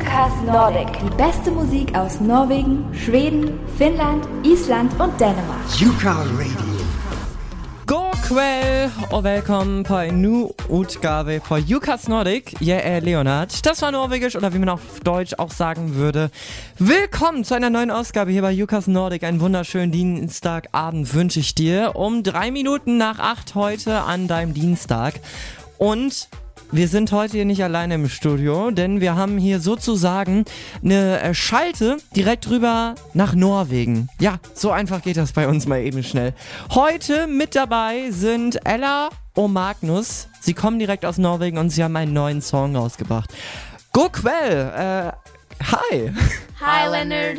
Jukas Nordic. Die beste Musik aus Norwegen, Schweden, Finnland, Island og Danmark. Yuka Radio. God kväll och välkommen på en ny Utgabe von Jukas Nordic. Jeg er Leonard. Das war Norwegisch oder wie man auf Deutsch auch sagen würde. Willkommen zu einer neuen Ausgabe hier bei Jukas Nordic. Einen wunderschönen Dienstagabend wünsche ich dir. Um drei Minuten nach acht heute an deinem Dienstag. Und wir sind heute hier nicht alleine im Studio, denn wir haben hier sozusagen eine äh, Schalte direkt rüber nach Norwegen. Ja, so einfach geht das bei uns mal eben schnell. Heute mit dabei sind Ella und Magnus. Sie kommen direkt aus Norwegen und sie haben einen neuen Song rausgebracht. God kväll! Äh, hi! Hi, Leonard.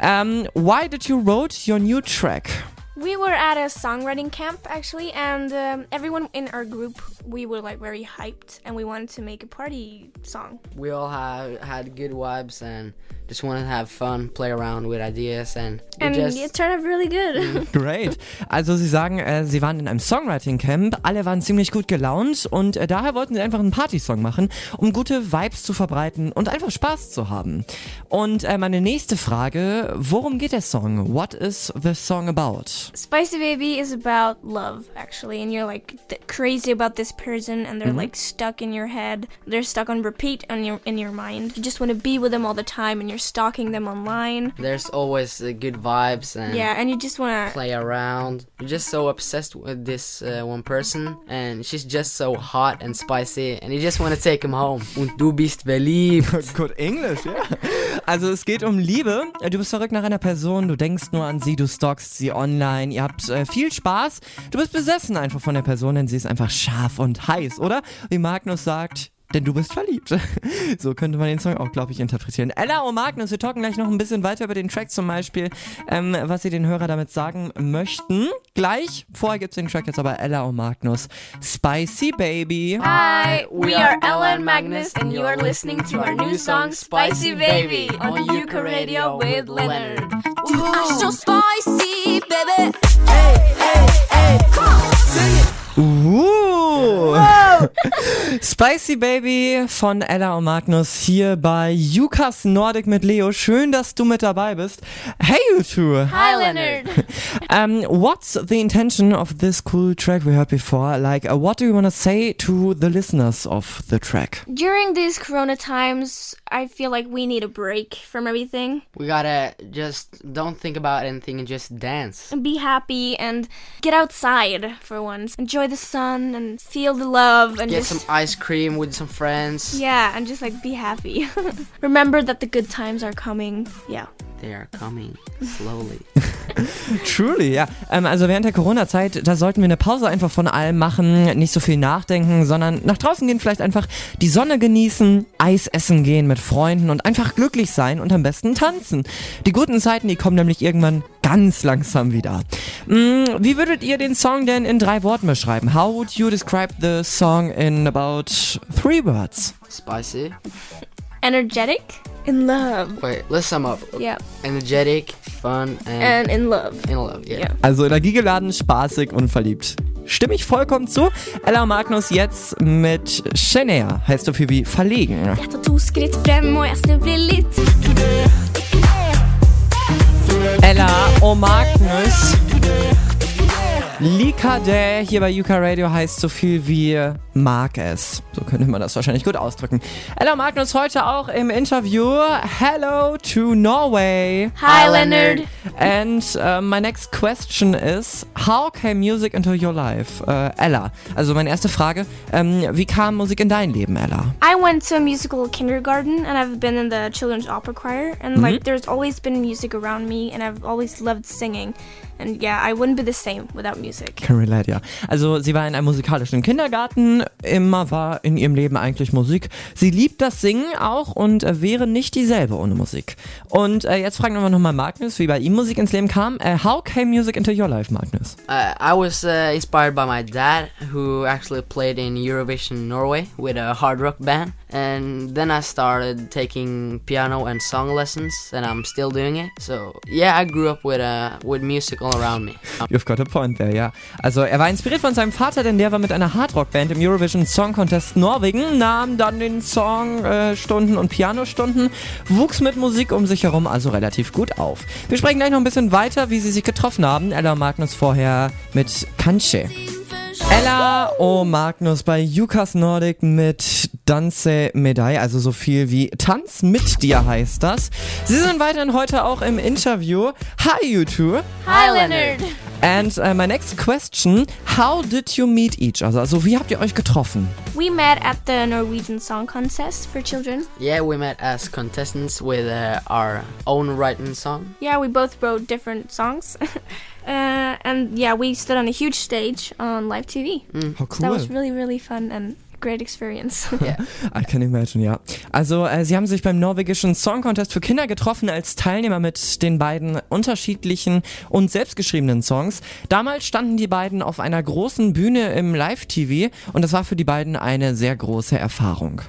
Um, why did you wrote your new track? We were at a songwriting camp actually, and um, everyone in our group we were like very hyped, and we wanted to make a party song. we all have had good vibes and just wanted to have fun, play around with ideas, and And just it turned out really good. Great. Also sie sagen, äh, sie waren in einem Songwriting-Camp, alle waren ziemlich gut gelaunt und äh, daher wollten sie einfach einen Partysong machen, um gute Vibes zu verbreiten und einfach Spaß zu haben. Und äh, meine nächste Frage, worum geht der Song? What is the song about? Spicy Baby is about love actually, and you're like crazy about this person, and they're like stuck in your head. They're stuck on repeat on your in your mind. You just want to be with them all the time, and you're stalking them online. there's always uh, good vibes and Yeah, and you just want to. play around. You're just so obsessed with this uh, one person, and she's just so hot and spicy, and you just want to take him home. Und du bist verliebt. Good English, ja. Also es geht um Liebe. Du bist verrückt nach einer Person, du denkst nur an sie, du stalkst sie online, ihr habt äh, viel Spaß. Du bist besessen einfach von der Person, denn sie ist einfach scharf und heiß, oder? Wie Magnus sagt, denn du bist verliebt. So könnte man den Song auch, glaube ich, interpretieren. Ella und Magnus, wir talken gleich noch ein bisschen weiter über den Track zum Beispiel, ähm, was sie den Hörer damit sagen möchten. Gleich, vorher gibt's den Track jetzt aber Ella und Magnus. Spicy Baby. Hi, we are Ella and Magnus, and you are listening to our new song "Spicy Baby" on Yuka Radio with Leonard. Er så spicy, Spicy Baby von Ella und Magnus hier bei Jukas Nordic mit Leo. Schön, dass du mit dabei bist. Hey, you two. Hi, Leonard. Um, what's the intention of this cool track we heard before? Like, uh, what do you want to say to the listeners of the track? During these Corona times, I feel like we need a break from everything we gotta just don't think about anything and just dance. and be happy and get outside for once. Enjoy the sun and feel the love and Get just some ice cream with some friends. yeah, and just like be happy. Remember that the good times are coming. Yeah. They are coming slowly. Truly, ja. Ähm, also während der Corona-Zeit, da sollten wir eine Pause einfach von allem machen, nicht so viel nachdenken, sondern nach draußen gehen, vielleicht einfach die Sonne genießen, Eis essen gehen mit Freunden und einfach glücklich sein und am besten tanzen. Die guten Zeiten, die kommen nämlich irgendwann ganz langsam wieder. Mm, wie würdet ihr den Song denn in drei Worten beschreiben? How would you describe the song in about three words? Spicy. Energetic, in love. Wait, let's sum up. Yeah. Energetic, fun, and, And in love. in love. Yeah. Yeah. Also energiegeladen, spaßig und verliebt. Stimme ich vollkommen zu. Ella und Magnus jetzt mit Shania, heißt so viel wie verlegen. Ella und Magnus. Likade hier bei Yuka Radio heißt so viel wie mag es. So könnte man das wahrscheinlich gut ausdrücken. Ella Magnus heute auch im Interview. Hello to Norway. Hi, Leonard. And uh, my next question is, how came music into your life? Äh, Ella, also meine erste Frage, ähm, wie kam Musik in dein Leben, Ella? I went to a musical kindergarten and I've been in the children's opera choir and like there's always been music around me and I've always loved singing. And yeah, I wouldn't be the same without music. Can relate, ja. Also sie war in einem musikalischen Kindergarten, immer war in ihrem Leben eigentlich Musik. Sie liebt das Singen auch und äh, wäre nicht dieselbe ohne Musik. Und äh, jetzt fragen wir nochmal Magnus, wie bei ihm Musik ins Leben kam. Äh, how came music into your life, Magnus? Uh, I was uh, inspired by my dad, who actually played in Eurovision Norway with a hard rock band, And then I started taking piano and song lessons, and I'm still doing it. So yeah, I grew up with uh, with music all around me. You've got a point there, ja. Also er war inspiriert von seinem Vater, denn der war mit einer Hardrock-Band im Eurovision Song Contest Norwegen, nahm dann den Songstunden und Pianostunden, wuchs mit Musik um sich herum also relativ gut auf. Wir sprechen gleich noch ein bisschen weiter, wie sie sich getroffen haben. Ella Magnus vorher mit Kanche. Ella und Magnus bei Jukas Nordic mit Danse Medaille, also so viel wie Tanz mit dir heißt das. Sie sind weiterhin heute auch im Interview. Hi, you two. Hi, Leonard. And uh, my next question, how did you meet each other? Also wie habt ihr euch getroffen? We met at the Norwegian Song Contest for children. yeah, we met as contestants with uh, our own written song. Yeah, we both wrote different songs. uh, and yeah, we stood on a huge stage on live TV. How So that was really, really fun and great experience. Yeah. I can imagine, ja. Also, äh, sie haben sich beim norwegischen Song Contest für Kinder getroffen als Teilnehmer mit den beiden unterschiedlichen und selbstgeschriebenen Songs. Damals standen die beiden auf einer großen Bühne im Live-TV und das war für die beiden eine sehr große Erfahrung.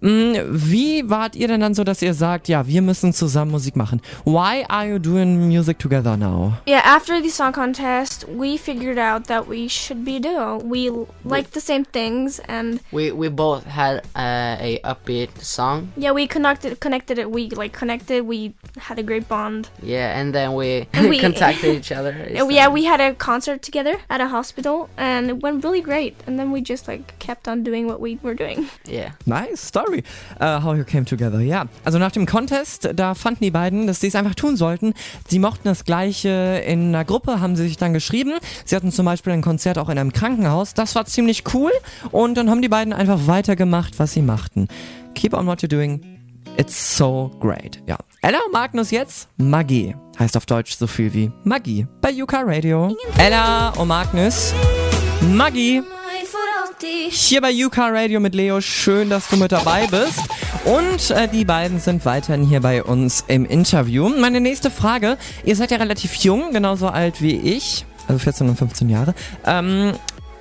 Mm, Wie wart ihr denn dann so, dass ihr sagt, ja, wir müssen zusammen Musik machen? Why are you doing music together now? yeah, after the song contest, we figured out that we should be a duo. We liked the same things and We we both had uh, a upbeat song. yeah, we connected connected it. We like connected. We had a great bond. Yeah, and then we, And we- contacted each other. Yeah, we had a concert together at a hospital and it went really great. And then we just like kept on doing what we were doing. Yeah. Nice story. Uh, how you came together, ja. Also nach dem Contest, da fanden die beiden, dass sie es einfach tun sollten. Sie mochten das Gleiche in einer Gruppe, haben sie sich dann geschrieben. Sie hatten zum Beispiel ein Konzert auch in einem Krankenhaus. Das war ziemlich cool. Und dann haben die beiden einfach weitergemacht, was sie machten. Keep on what you're doing. It's so great. Ja. Ella und Magnus jetzt Magie. Heißt auf Deutsch so viel wie Magie bei Yuka Radio. Ella und Magnus Magie. Hier bei Yuka Radio mit Leo, schön, dass du mit dabei bist. Und äh, die beiden sind weiterhin hier bei uns im Interview. Meine nächste Frage, ihr seid ja relativ jung, genauso alt wie ich, also 14 und 15 Jahre. Ähm,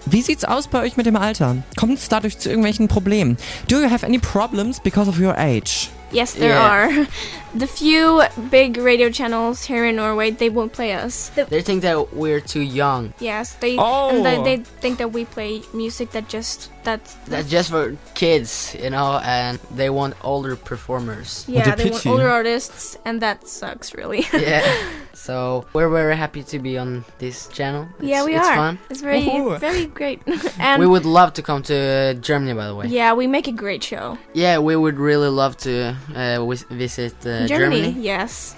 wie sieht's aus bei euch mit dem Alter? Kommt es dadurch zu irgendwelchen Problemen? Do you have any problems because of your age? Yes, there Yeah. are. The few big radio channels here in Norway, they won't play us. The- They think that we're too young. yes, they Oh. and they, they think that we play music that just that's That's just for kids, you know, and they want older performers. yeah, a they want older artists, and that sucks really. yeah. So we're very happy to be on this channel. It's, yeah, we it's are. fun. It's very Woohoo. very great, and we would love to come to uh, Germany, by the way. yeah, we make a great show. Yeah, we would really love to uh, vis- visit uh, Germany, Germany. yes.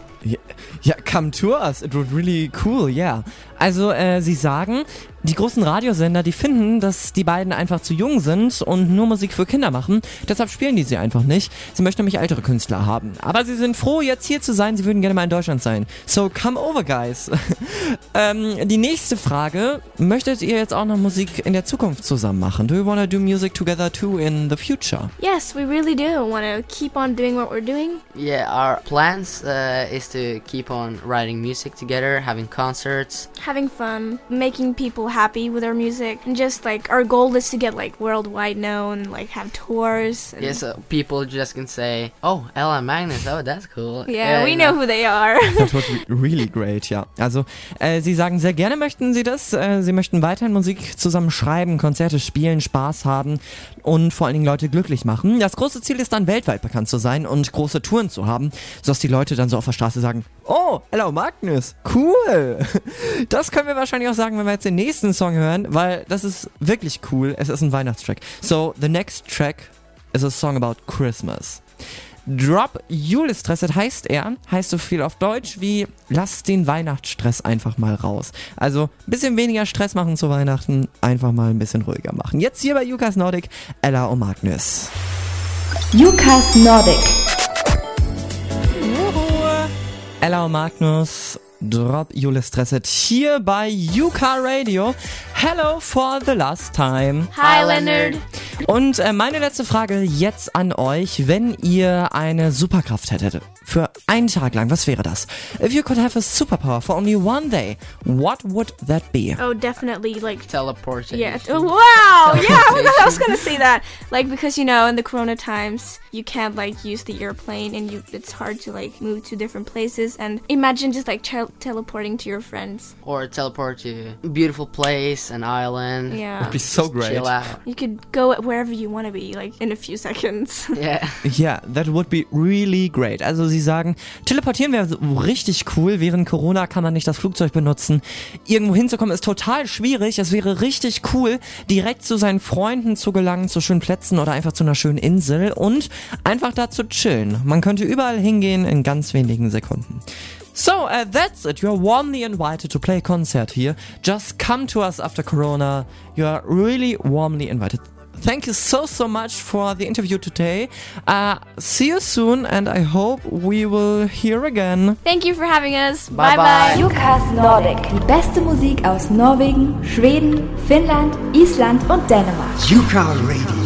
Ja, come to us. It would really cool, yeah. Also, äh, sie sagen, die großen Radiosender, die finden, dass die beiden einfach zu jung sind und nur Musik für Kinder machen. Deshalb spielen die sie einfach nicht. Sie möchten nämlich ältere Künstler haben. Aber sie sind froh, jetzt hier zu sein. Sie würden gerne mal in Deutschland sein. So, come over, guys. ähm, die nächste Frage. Möchtet ihr jetzt auch noch Musik in der Zukunft zusammen machen? Do you wanna do music together too in the future? Yes, we really do want to keep on doing what we're doing. Yeah, our plans uh, is to keep on writing music together, having concerts. having fun, making people happy with our music, and just like our goal is to get like worldwide known, like have tours. and- Yeah, so people just can say, "Oh, Ella Magnus, oh, that's cool." yeah, we you know who they are. That would be really great, ja. Also, äh, Sie sagen, sehr gerne möchten Sie das. Äh, Sie möchten weiterhin Musik zusammen schreiben, Konzerte spielen, Spaß haben und vor allen Dingen Leute glücklich machen. Das große Ziel ist dann, weltweit bekannt zu sein und große Touren zu haben, sodass die Leute dann so auf der Straße sagen, oh, hello Magnus, cool. Das können wir wahrscheinlich auch sagen, wenn wir jetzt den nächsten Song hören, weil das ist wirklich cool. Es ist ein Weihnachtstrack. So, the next track is a song about Christmas. Drop Julestress, heißt er, heißt so viel auf Deutsch wie lass den Weihnachtsstress einfach mal raus. Also ein bisschen weniger Stress machen zu Weihnachten, einfach mal ein bisschen ruhiger machen. Jetzt hier bei Jukas Nordic, Ella und Magnus. Jukas Nordic. Ella und Magnus, Drop Julestresset hier bei Yuka Radio. Hello for the last time. Hi, Leonard. Und äh, meine letzte Frage jetzt an euch, wenn ihr eine Superkraft hättet. Für einen Tag lang, was wäre das? If you could have a superpower for only one day, what would that be? Oh, definitely like Teleportation. Yeah. Oh, wow. Yeah, I was, I was gonna say that. Like because you know in the Corona times you can't like use the airplane and you it's hard to like move to different places and imagine just like tel- teleporting to your friends. Or teleport to a beautiful place, an island. Yeah. it'd be so Just great. Chill out. You could go wherever you want to be like in a few seconds. Yeah. Yeah, that would be really great. Also sie sagen, teleportieren wäre so richtig cool. Während Corona kann man nicht das Flugzeug benutzen. Irgendwo hinzukommen ist total schwierig. Es wäre richtig cool, direkt zu seinen Freunden zu gelangen, zu schönen Plätzen oder einfach zu einer schönen Insel und einfach da zu chillen. Man könnte überall hingehen in ganz wenigen Sekunden. So, uh, that's it. You're warmly invited to play a concert here. Just come to us after Corona. You are really warmly invited. Thank you so, so much for the interview today. Uh, see you soon, and I hope we will hear again. Thank you for having us. Bye, bye. bye. bye. Jukas Nordic. Die beste Musik aus Norwegen, Schweden, Finnland, Island und Dänemark. Yuka Radio.